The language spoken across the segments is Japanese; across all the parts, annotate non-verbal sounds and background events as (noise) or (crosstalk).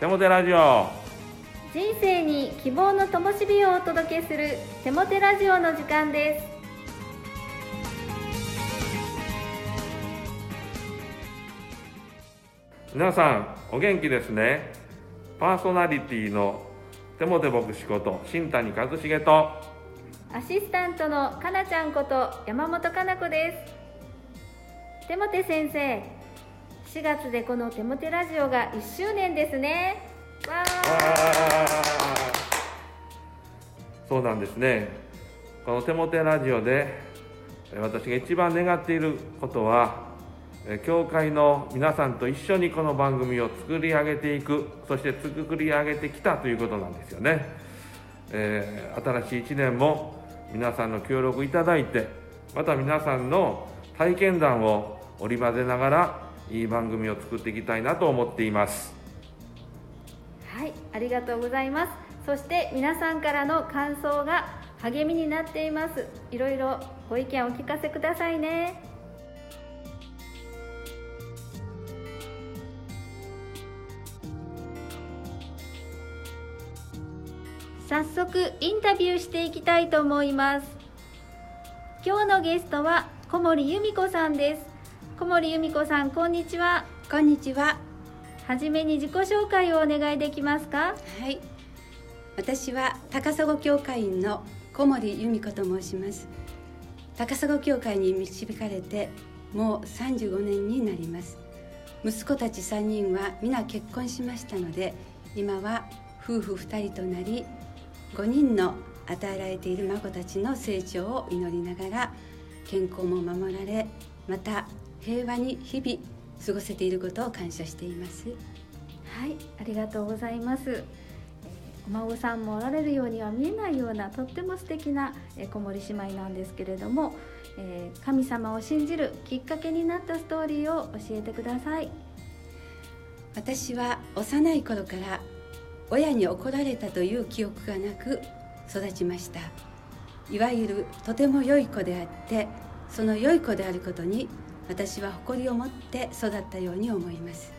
テモテラジオ。人生に希望の灯火をお届けするテモテラジオの時間です。皆さんお元気ですね。パーソナリティのテモテ牧師こと新谷和重と。アシスタントのかなちゃんこと山本かな子です。テモテ先生4月でこのテモテラジオが1周年ですね。わそうなんですね。このテモテラジオで私が一番願っていることはえ教会の皆さんと一緒にこの番組を作り上げていくそして作り上げてきたということなんですよね、えー新しい1年も皆さんの協力いただいてまた皆さんの体験談を織り交ぜながらいい番組を作っていきたいなと思っています。はいありがとうございます。そして皆さんからの感想が励みになっています。いろいろご意見をお聞かせくださいね。早速インタビューしていきたいと思います。今日のゲストは小森由美子さんです。小森由美子さんこんにちはこんにちは。はじめに自己紹介をお願いできますか？はい。私は高砂教会員の小森由美子と申します。高砂教会に導かれてもう35年になります。息子たち3人は皆結婚しましたので、今は夫婦2人となり、5人の与えられている孫たちの成長を祈りながら健康も守られ、また平和に日々過ごせていることを感謝しています。はい、ありがとうございます。えーお孫さんもおられるようには見えないようなとっても素敵なえー小森姉妹なんですけれども、えー神様を信じるきっかけになったストーリーを教えてください。私は幼い頃から親に怒られたという記憶がなく育ちましたいわゆるとても良い子であってその良い子であることに私は誇りを持って育ったように思います。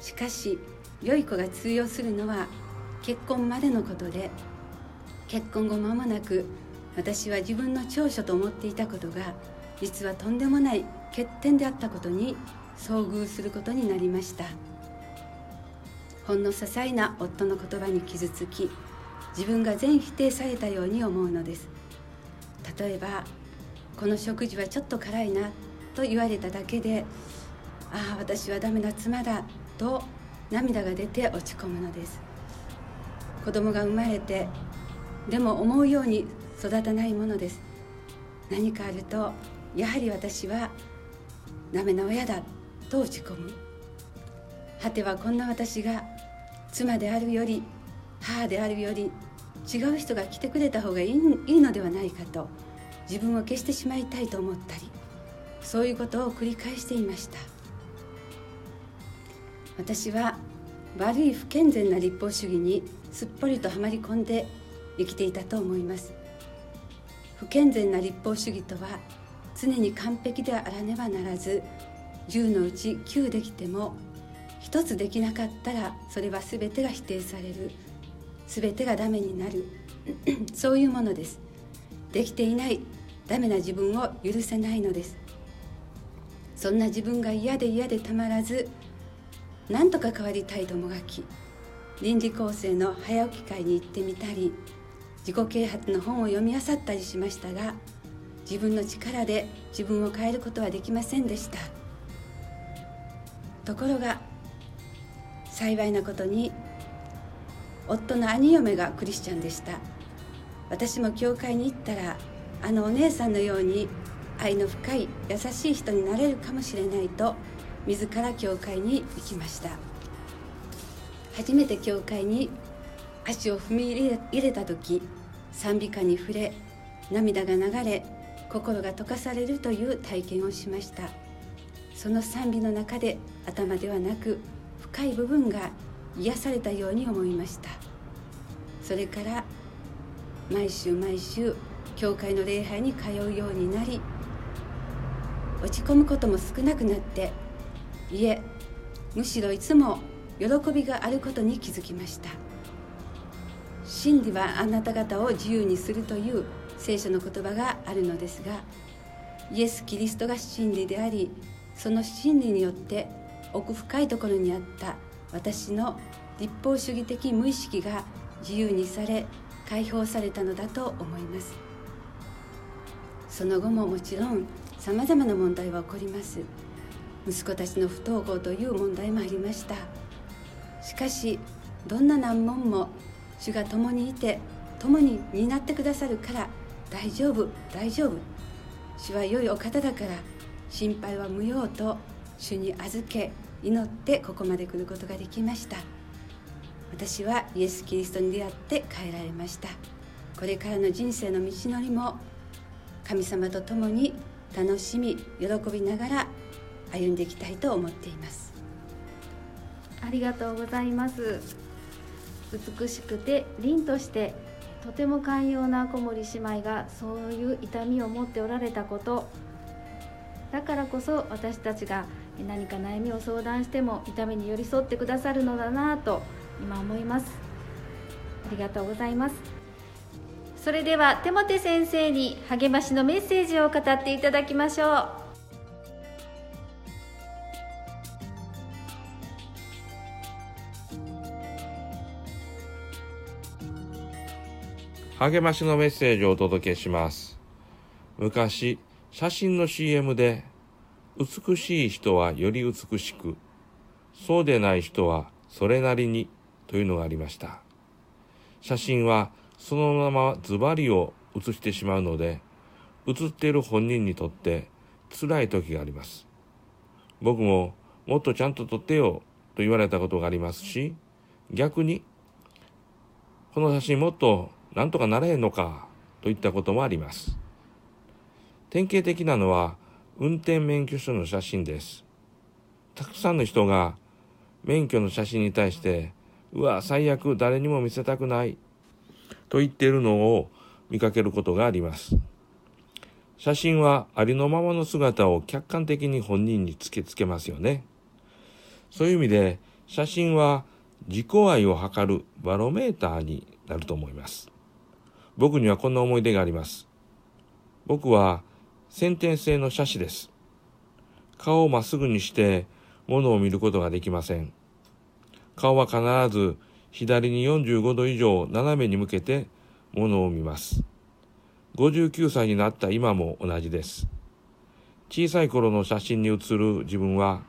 しかし良い子が通用するのは結婚までのことで結婚後間もなく私は自分の長所と思っていたことが実はとんでもない欠点であったことに遭遇することになりました。ほんの些細な夫の言葉に傷つき自分が全否定されたように思うのです。例えば「この食事はちょっと辛いな」と言われただけで「ああ私はダメな妻だ」と涙が出て落ち込むのです。子供が生まれてでも思うように育たないものです。何かあるとやはり私はダメな親だと落ち込む。果てはこんな私が妻であるより母であるより違う人が来てくれた方がいいいいのではないかと自分を消してしまいたいと思ったりそういうことを繰り返していました。私は悪い不健全な立法主義にすっぽりとはまり込んで生きていたと思います。不健全な立法主義とは常に完璧であらねばならず10のうち9できても一つできなかったらそれは全てが否定される全てがダメになる (clears throat) そういうものです。できていないダメな自分を許せないのです。そんな自分が嫌で嫌でたまらず何とか変わりたいともがき倫理構成の早起き会に行ってみたり自己啓発の本を読み漁ったりしましたが自分の力で自分を変えることはできませんでした。ところが幸いなことに夫の兄嫁がクリスチャンでした。私も教会に行ったらあのお姉さんのように愛の深い優しい人になれるかもしれないと自ら教会に行きました。初めて教会に足を踏み入れた時賛美歌に触れ涙が流れ心が溶かされるという体験をしました。その賛美の中で頭ではなく深い部分が癒されたように思いました。それから毎週毎週教会の礼拝に通うようになり落ち込むことも少なくなっていえむしろいつも喜びがあることに気づきました。真理はあなた方を自由にするという聖書の言葉があるのですがイエス・キリストが真理でありその真理によって奥深いところにあった私の立法主義的無意識が自由にされ解放されたのだと思います。その後ももちろんさまざまな問題は起こります。息子たちの不登校という問題もありました。しかしどんな難問も主が共にいて共に担ってくださるから大丈夫大丈夫。主は良いお方だから心配は無用と主に預け祈ってここまで来ることができました。私はイエス・キリストに出会って帰られました。これからの人生の道のりも神様と共に楽しみ喜びながら歩んでいきたいと思っています。ありがとうございます。美しくて凛としてとても寛容な小森姉妹がそういう痛みを持っておられたこと。だからこそ私たちが何か悩みを相談しても痛みに寄り添ってくださるのだなと今思います。ありがとうございます。それではテモテ先生に励ましのメッセージを語っていただきましょう。励ましのメッセージをお届けします。昔写真の CM で美しい人はより美しくそうでない人はそれなりにというのがありました。写真はそのままズバリを写してしまうので写っている本人にとって辛い時があります僕ももっとちゃんと撮ってよと言われたことがありますし逆にこの写真もっとなんとかなれへんのかといったこともあります。典型的なのは運転免許証の写真です。たくさんの人が免許の写真に対して、うわ、最悪誰にも見せたくないと言っているのを見かけることがあります。写真はありのままの姿を客観的に本人に突きつけますよね。そういう意味で写真は自己愛を図るバロメーターになると思います。僕にはこんな思い出があります。僕は先天性の斜視です。顔をまっすぐにして物を見ることができません。顔は必ず左に45度以上斜めに向けて物を見ます。59歳になった今も同じです。小さい頃の写真に写る自分は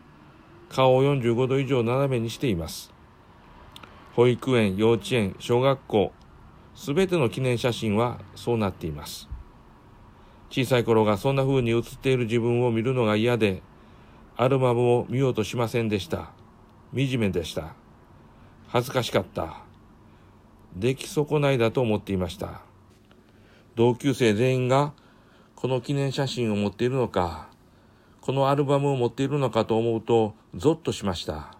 顔を45度以上斜めにしています。保育園、幼稚園、小学校、すべての記念写真はそうなっています。小さい頃がそんな風に写っている自分を見るのが嫌で、アルバムを見ようとしませんでした。惨めでした。恥ずかしかった。出来損ないだと思っていました。同級生全員がこの記念写真を持っているのか、このアルバムを持っているのかと思うとゾッとしました。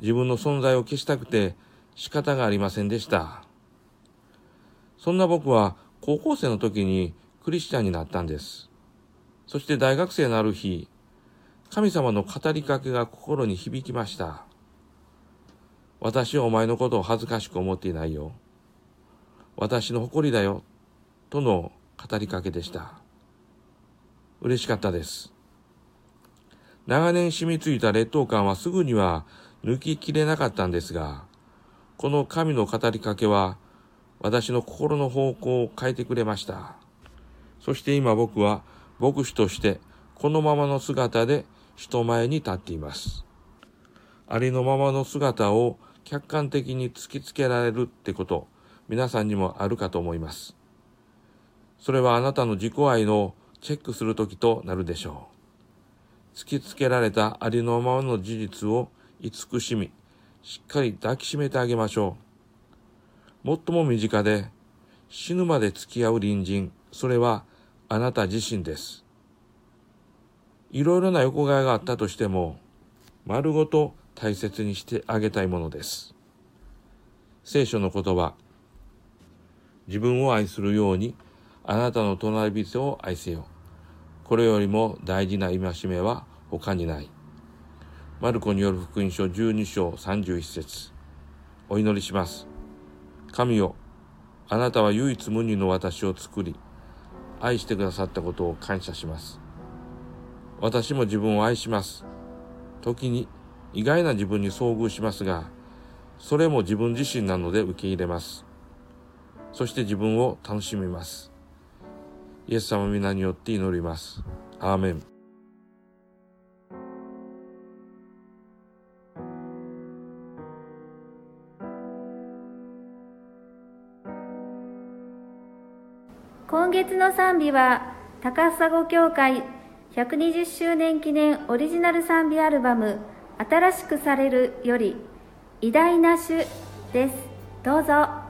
自分の存在を消したくて仕方がありませんでした。そんな僕は高校生の時にクリスチャンになったんです。そして大学生のある日、神様の語りかけが心に響きました。私はお前のことを恥ずかしく思っていないよ。私の誇りだよ。との語りかけでした。嬉しかったです。長年染みついた劣等感はすぐには抜ききれなかったんですが、この神の語りかけは私の心の方向を変えてくれました。そして今僕は牧師としてこのままの姿で人前に立っています。ありのままの姿を客観的に突きつけられるってこと、皆さんにもあるかと思います。それはあなたの自己愛のチェックするときとなるでしょう。突きつけられたありのままの事実を慈しみ、しっかり抱きしめてあげましょう。最も身近で死ぬまで付き合う隣人、それはあなた自身です。いろいろな横替えがあったとしても、丸ごと大切にしてあげたいものです。聖書の言葉、自分を愛するように、あなたの隣人を愛せよ。これよりも大事な戒めは他にない。マルコによる福音書12章31節お祈りします神よあなたは唯一無二の私を作り愛してくださったことを感謝します私も自分を愛します時に意外な自分に遭遇しますがそれも自分自身なので受け入れます。そして自分を楽しみます。イエス様皆によって祈ります。アーメン。今月の賛美は高砂教会120周年記念オリジナル賛美アルバム「新しくされる」より「偉大な種」です。どうぞ。